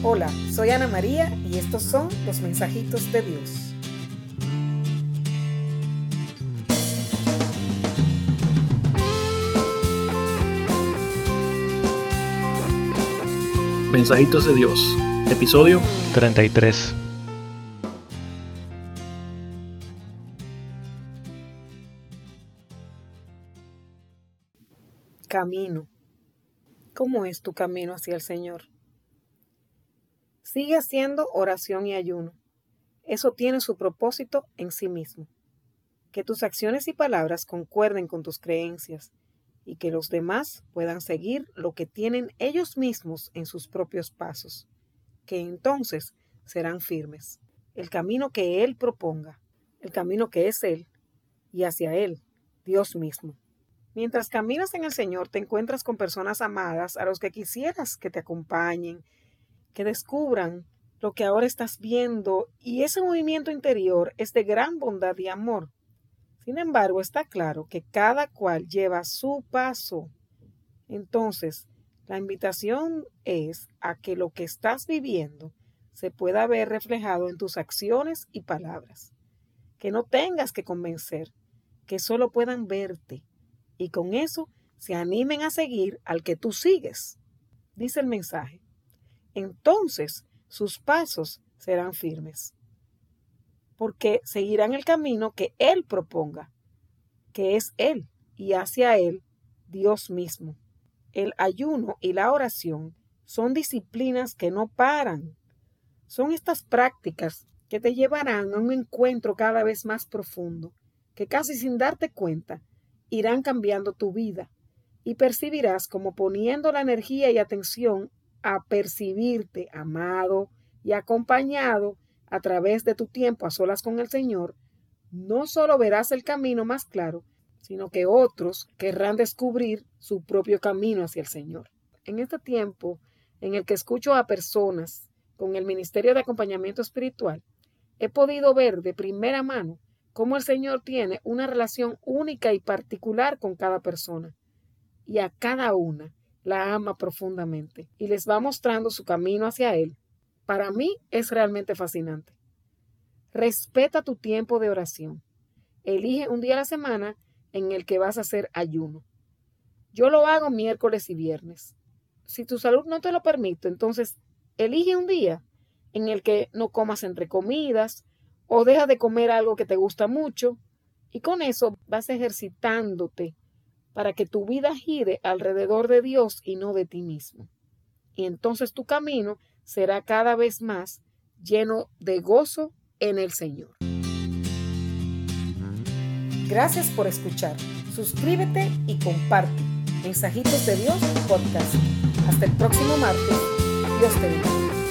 Hola, soy Ana María y estos son los mensajitos de Dios. Mensajitos de Dios, episodio 33. Camino. ¿Cómo es tu camino hacia el Señor? Sigue haciendo oración y ayuno. Eso tiene su propósito en sí mismo. Que tus acciones y palabras concuerden con tus creencias y que los demás puedan seguir lo que tienen ellos mismos en sus propios pasos, que entonces serán firmes. El camino que Él proponga, el camino que es Él, y hacia Él, Dios mismo. Mientras caminas en el Señor, te encuentras con personas amadas a los que quisieras que te acompañen, que descubran lo que ahora estás viendo y ese movimiento interior es de gran bondad y amor. Sin embargo, está claro que cada cual lleva su paso. Entonces, la invitación es a que lo que estás viviendo se pueda ver reflejado en tus acciones y palabras. Que no tengas que convencer, que solo puedan verte y con eso se animen a seguir al que tú sigues. Dice el mensaje entonces sus pasos serán firmes, porque seguirán el camino que Él proponga, que es Él, y hacia Él Dios mismo. El ayuno y la oración son disciplinas que no paran. Son estas prácticas que te llevarán a un encuentro cada vez más profundo, que casi sin darte cuenta irán cambiando tu vida y percibirás como poniendo la energía y atención a percibirte amado y acompañado a través de tu tiempo a solas con el Señor, no solo verás el camino más claro, sino que otros querrán descubrir su propio camino hacia el Señor. En este tiempo en el que escucho a personas con el ministerio de acompañamiento espiritual, he podido ver de primera mano cómo el Señor tiene una relación única y particular con cada persona y a cada una la ama profundamente y les va mostrando su camino hacia Él, para mí es realmente fascinante. Respeta tu tiempo de oración. Elige un día a la semana en el que vas a hacer ayuno. Yo lo hago miércoles y viernes. Si tu salud no te lo permite, entonces elige un día en el que no comas entre comidas o deja de comer algo que te gusta mucho y con eso vas ejercitándote para que tu vida gire alrededor de Dios y no de ti mismo. Y entonces tu camino será cada vez más lleno de gozo en el Señor. Gracias por escuchar. Suscríbete y comparte. Mensajitos de Dios podcast. Hasta el próximo martes. Dios te bendiga.